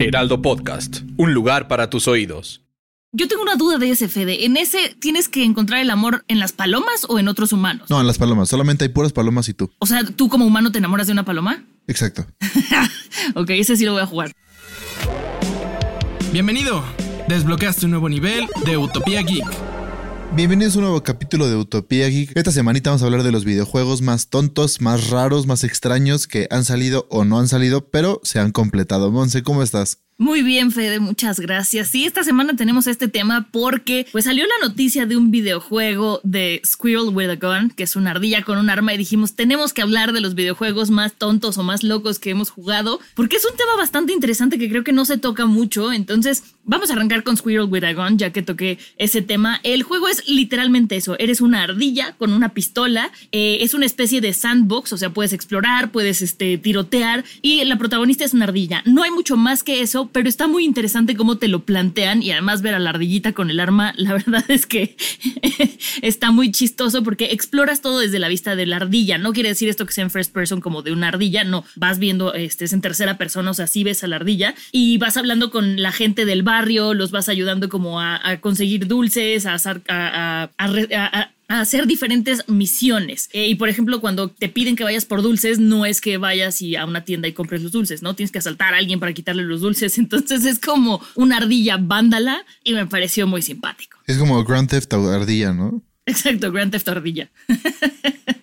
Heraldo Podcast, un lugar para tus oídos. Yo tengo una duda de ese, Fede. ¿En ese tienes que encontrar el amor en las palomas o en otros humanos? No, en las palomas. Solamente hay puras palomas y tú. O sea, ¿tú como humano te enamoras de una paloma? Exacto. ok, ese sí lo voy a jugar. Bienvenido. Desbloqueaste un nuevo nivel de Utopía Geek. Bienvenidos a un nuevo capítulo de Utopía Geek. Esta semanita vamos a hablar de los videojuegos más tontos, más raros, más extraños que han salido o no han salido, pero se han completado. Monse, ¿cómo estás? Muy bien, Fede, muchas gracias. Sí, esta semana tenemos este tema porque pues salió la noticia de un videojuego de Squirrel with a Gun, que es una ardilla con un arma, y dijimos, tenemos que hablar de los videojuegos más tontos o más locos que hemos jugado, porque es un tema bastante interesante que creo que no se toca mucho. Entonces, vamos a arrancar con Squirrel with a Gun, ya que toqué ese tema. El juego es literalmente eso, eres una ardilla con una pistola, eh, es una especie de sandbox, o sea, puedes explorar, puedes este, tirotear, y la protagonista es una ardilla. No hay mucho más que eso pero está muy interesante cómo te lo plantean y además ver a la ardillita con el arma, la verdad es que está muy chistoso porque exploras todo desde la vista de la ardilla. No quiere decir esto que sea en first person como de una ardilla, no, vas viendo, este, es en tercera persona, o sea, sí ves a la ardilla y vas hablando con la gente del barrio, los vas ayudando como a, conseguir dulces, a, a, a a hacer diferentes misiones. Eh, y por ejemplo, cuando te piden que vayas por dulces, no es que vayas y a una tienda y compres los dulces, ¿no? Tienes que asaltar a alguien para quitarle los dulces. Entonces es como una ardilla vándala y me pareció muy simpático. Es como Grand Theft Ardilla, ¿no? Exacto, Grand Theft Ardilla.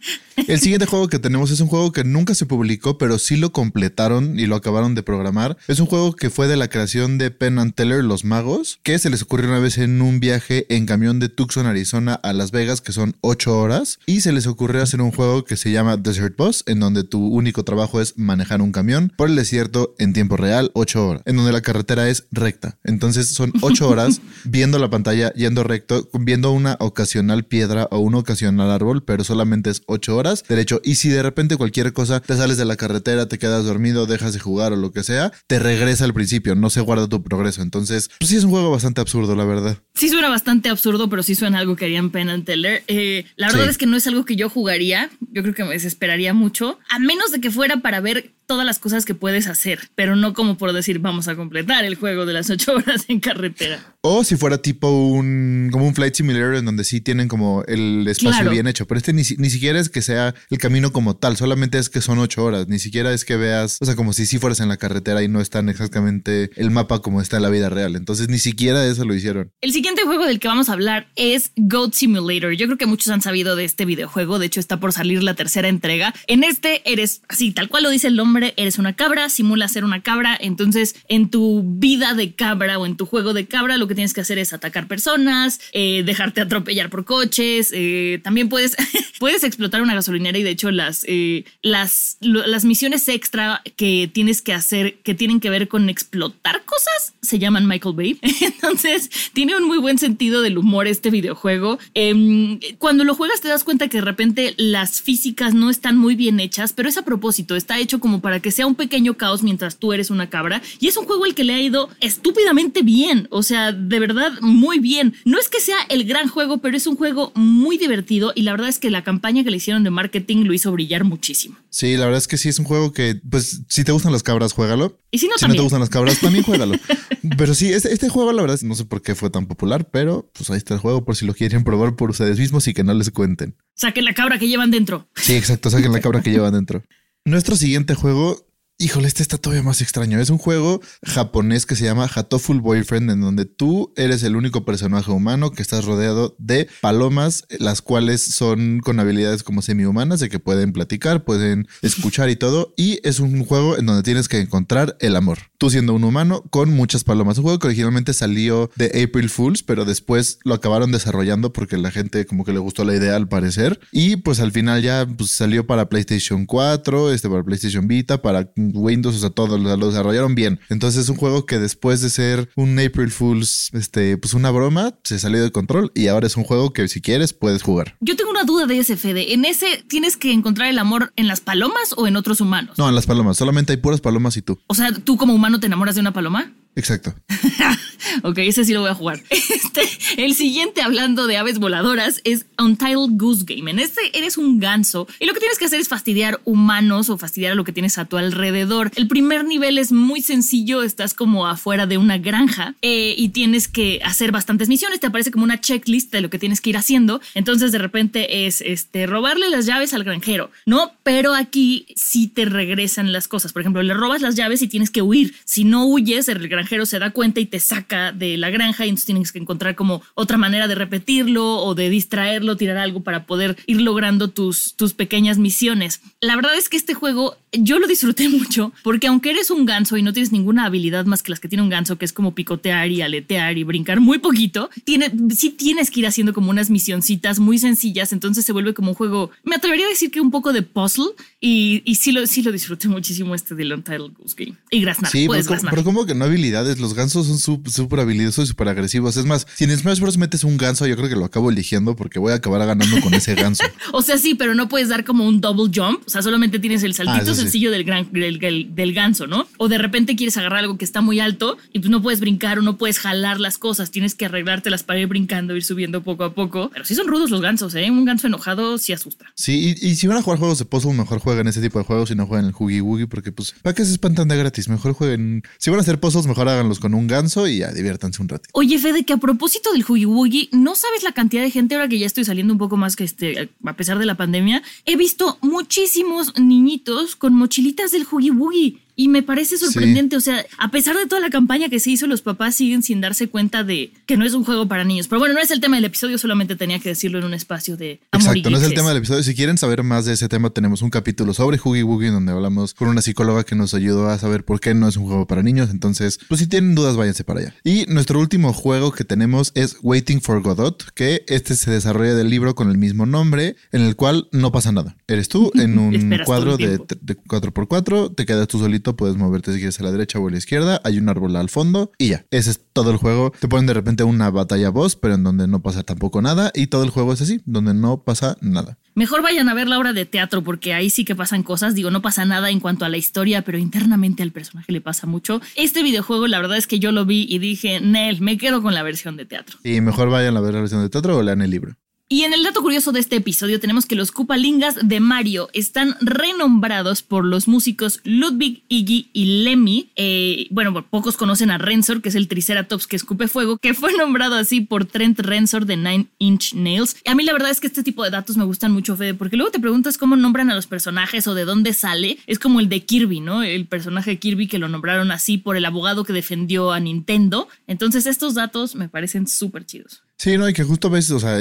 El siguiente juego que tenemos es un juego que nunca se publicó, pero sí lo completaron y lo acabaron de programar. Es un juego que fue de la creación de Penn and Teller, Los Magos, que se les ocurrió una vez en un viaje en camión de Tucson, Arizona a Las Vegas, que son 8 horas. Y se les ocurrió hacer un juego que se llama Desert Bus, en donde tu único trabajo es manejar un camión por el desierto en tiempo real, 8 horas, en donde la carretera es recta. Entonces son 8 horas viendo la pantalla, yendo recto, viendo una ocasional piedra o un ocasional árbol, pero solamente es 8 horas derecho. Y si de repente cualquier cosa te sales de la carretera, te quedas dormido, dejas de jugar o lo que sea, te regresa al principio, no se guarda tu progreso. Entonces, pues sí es un juego bastante absurdo, la verdad. Sí suena bastante absurdo, pero sí suena algo que harían Penn and Teller. Eh, la verdad es que no es algo que yo jugaría. Yo creo que me desesperaría mucho, a menos de que fuera para ver todas las cosas que puedes hacer, pero no como por decir vamos a completar el juego de las ocho horas en carretera. O si fuera tipo un como un flight simulator en donde sí tienen como el espacio bien hecho, pero este ni, ni, siquiera es que sea el camino como tal, solamente es que son ocho horas, ni siquiera es que veas, o sea, como si sí fueras en la carretera y no están exactamente el mapa como está en la vida real, entonces ni siquiera eso lo hicieron. El siguiente juego del que vamos a hablar es Goat Simulator. Yo creo que muchos han sabido de este videojuego, de hecho está por salir la tercera entrega. En este eres así, tal cual lo dice el nombre eres una cabra, simula ser una cabra, entonces en tu vida de cabra o en tu juego de cabra lo que tienes que hacer es atacar personas, eh, dejarte atropellar por coches, eh, también puedes, puedes explotar una gasolinera y de hecho las, eh, las, las misiones extra que tienes que hacer que tienen que ver con explotar cosas se llaman Michael Bay, entonces tiene un muy buen sentido del humor este videojuego. Em, cuando lo juegas te das cuenta que de repente las físicas no están muy bien hechas, pero es a propósito, está hecho como para que sea un pequeño caos mientras tú eres una cabra. Y es un juego el que le ha ido estúpidamente bien. O sea, de verdad, muy bien. No es que sea el gran juego, pero es un juego muy divertido. Y la verdad es que la campaña que le hicieron de marketing lo hizo brillar muchísimo. Sí, la verdad es que sí es un juego que, pues, si te gustan las cabras, juégalo. Y si no, si no te gustan las cabras, también juégalo. pero sí, este, este, juego, la verdad, no sé por qué fue tan popular, pero pues ahí está el juego por si lo quieren probar por ustedes mismos y que no les cuenten. Saquen la cabra que llevan dentro. Sí, exacto, saquen la cabra que llevan dentro. Nuestro siguiente juego Híjole, este está todavía más extraño. Es un juego japonés que se llama Hatoful Boyfriend, en donde tú eres el único personaje humano que estás rodeado de palomas, las cuales son con habilidades como semi-humanas, de que pueden platicar, pueden escuchar y todo. Y es un juego en donde tienes que encontrar el amor. Tú siendo un humano con muchas palomas. Un juego que originalmente salió de April Fools, pero después lo acabaron desarrollando porque la gente como que le gustó la idea al parecer. Y pues al final ya pues, salió para PlayStation 4, este para PlayStation Vita, para Windows, o sea, todo lo, desarrollaron bien. Entonces es un juego que después de ser un April Fools, este, pues una broma, se salió de control y ahora es un juego que si quieres puedes jugar. Yo tengo una duda de ese, Fede. ¿En ese tienes que encontrar el amor en las palomas o en otros humanos? No, en las palomas. Solamente hay puras palomas y tú. O sea, ¿tú como humano te enamoras de una paloma? Exacto. ok, ese sí lo voy a jugar. Este, el siguiente, hablando de aves voladoras, es Untitled Goose Game. En este eres un ganso y lo que tienes que hacer es fastidiar humanos o fastidiar a lo que tienes a tu alrededor. El primer nivel es muy sencillo, estás como afuera de una granja eh, y tienes que hacer bastantes misiones. Te aparece como una checklist de lo que tienes que ir haciendo. Entonces, de repente es este, robarle las llaves al granjero, ¿no? Pero aquí sí te regresan las cosas. Por ejemplo, le robas las llaves y tienes que huir. Si no huyes, el granjero se da cuenta y te saca de la granja y entonces tienes que encontrar como otra manera de repetirlo o de distraerlo, tirar algo para poder ir logrando tus, tus pequeñas misiones. La verdad es que este juego yo lo disfruté mucho porque aunque eres un ganso y no tienes ninguna habilidad más que las que tiene un ganso, que es como picotear y aletear y brincar muy poquito, tiene, sí tienes que ir haciendo como unas misioncitas muy sencillas, entonces se vuelve como un juego, me atrevería a decir que un poco de puzzle y, y sí, lo, sí lo disfruté muchísimo este de Untitled Goose Game. Y gracias Sí, pero, pero, como que no habilidad los gansos son súper habilidosos y súper agresivos. Es más, si en Smash Bros. metes un ganso, yo creo que lo acabo eligiendo porque voy a acabar ganando con ese ganso. o sea, sí, pero no puedes dar como un double jump. O sea, solamente tienes el saltito ah, sencillo del, gran, del, ganso, ¿no? O de repente quieres agarrar algo que está muy alto y pues no puedes brincar o no puedes jalar las cosas. Tienes que arreglártelas para ir brincando, ir subiendo poco a poco. Pero sí son rudos los gansos, ¿eh? Un ganso enojado sí asusta. Sí, y, si van a jugar juegos de puzzle, mejor jueguen ese tipo de juegos y no jueguen el Hoogie Woogie porque pues, ¿para qué se espantan de gratis? Mejor jueguen... Si van a hacer puzzles, mejor háganlos con un ganso y ya diviértanse un ratito. Oye, Fede, que a propósito del Woogie, no sabes la cantidad de gente ahora que ya estoy saliendo un poco más que este, a pesar de la pandemia. He visto muchísimos niñitos con mochilitas del Woogie. Y me parece sorprendente, o sea, a pesar de toda la campaña que se hizo, los papás siguen sin darse cuenta de que no es un juego para niños. Pero bueno, no es el tema del episodio, solamente tenía que decirlo en un espacio de amor Exacto, no es el tema del episodio. Si quieren saber más de ese tema, tenemos un capítulo sobre Hoogie Woogie donde hablamos con una psicóloga que nos ayudó a saber por qué no es un juego para niños. Entonces, pues si tienen dudas, váyanse para allá. Y nuestro último juego que tenemos es Waiting for Godot, que este se desarrolla del libro con el mismo nombre, en el cual no pasa nada. Eres tú en un cuadro de, de 4x4, te quedas tú solito, puedes moverte si quieres a la derecha o a la izquierda, hay un árbol al fondo y ya. Ese es todo el juego. Te ponen de repente una batalla boss, pero en donde no pasa tampoco nada y todo el juego es así, donde no pasa nada. Mejor vayan a ver la obra de teatro porque ahí sí que pasan cosas. Digo, no pasa nada en cuanto a la historia, pero internamente al personaje le pasa mucho. Este videojuego, la verdad es que yo lo vi y dije, Nel, me quedo con la versión de teatro. Y mejor vayan a ver la versión de teatro o lean el libro. Y en el dato curioso de este episodio tenemos que los Kupalingas de Mario están renombrados por los músicos Ludwig, Iggy y Lemmy. Eh, bueno, pocos conocen a Rensor, que es el Triceratops que escupe fuego, que fue nombrado así por Trent Rensor de Nine Inch Nails. A mí la verdad es que este tipo de datos me gustan mucho, Fede, porque luego te preguntas cómo nombran a los personajes o de dónde sale. Es como el de Kirby, ¿no? El personaje de Kirby que lo nombraron así por el abogado que defendió a Nintendo. Entonces estos datos me parecen súper chidos. Sí, no, y que justo ves, o sea,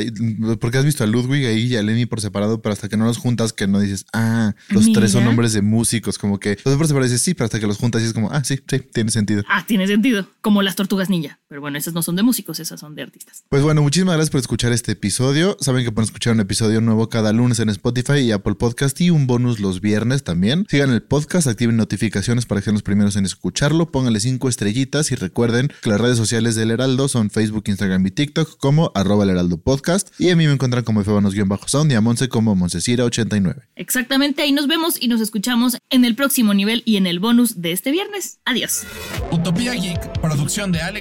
porque has visto a Ludwig ahí y a Lenny por separado, pero hasta que no los juntas, que no dices, ah, los tres son nombres de músicos, como que los por separado dices, sí, pero hasta que los juntas y es como, ah, sí, sí, tiene sentido. Ah, tiene sentido, como las tortugas ninja, pero bueno, esas no son de músicos, esas son de artistas. Pues bueno, muchísimas gracias por escuchar este episodio. Saben que pueden escuchar un episodio nuevo cada lunes en Spotify y Apple Podcast y un bonus los viernes también. Sigan el podcast, activen notificaciones para que sean los primeros en escucharlo, pónganle cinco estrellitas y recuerden que las redes sociales del Heraldo son Facebook, Instagram y TikTok como arroba el Heraldo Podcast. Y a mí me encuentran como Febanos-Sound y a Monse como Monsecira89. Exactamente, ahí nos vemos y nos escuchamos en el próximo nivel y en el bonus de este viernes. Adiós. Utopía Geek, producción de Ale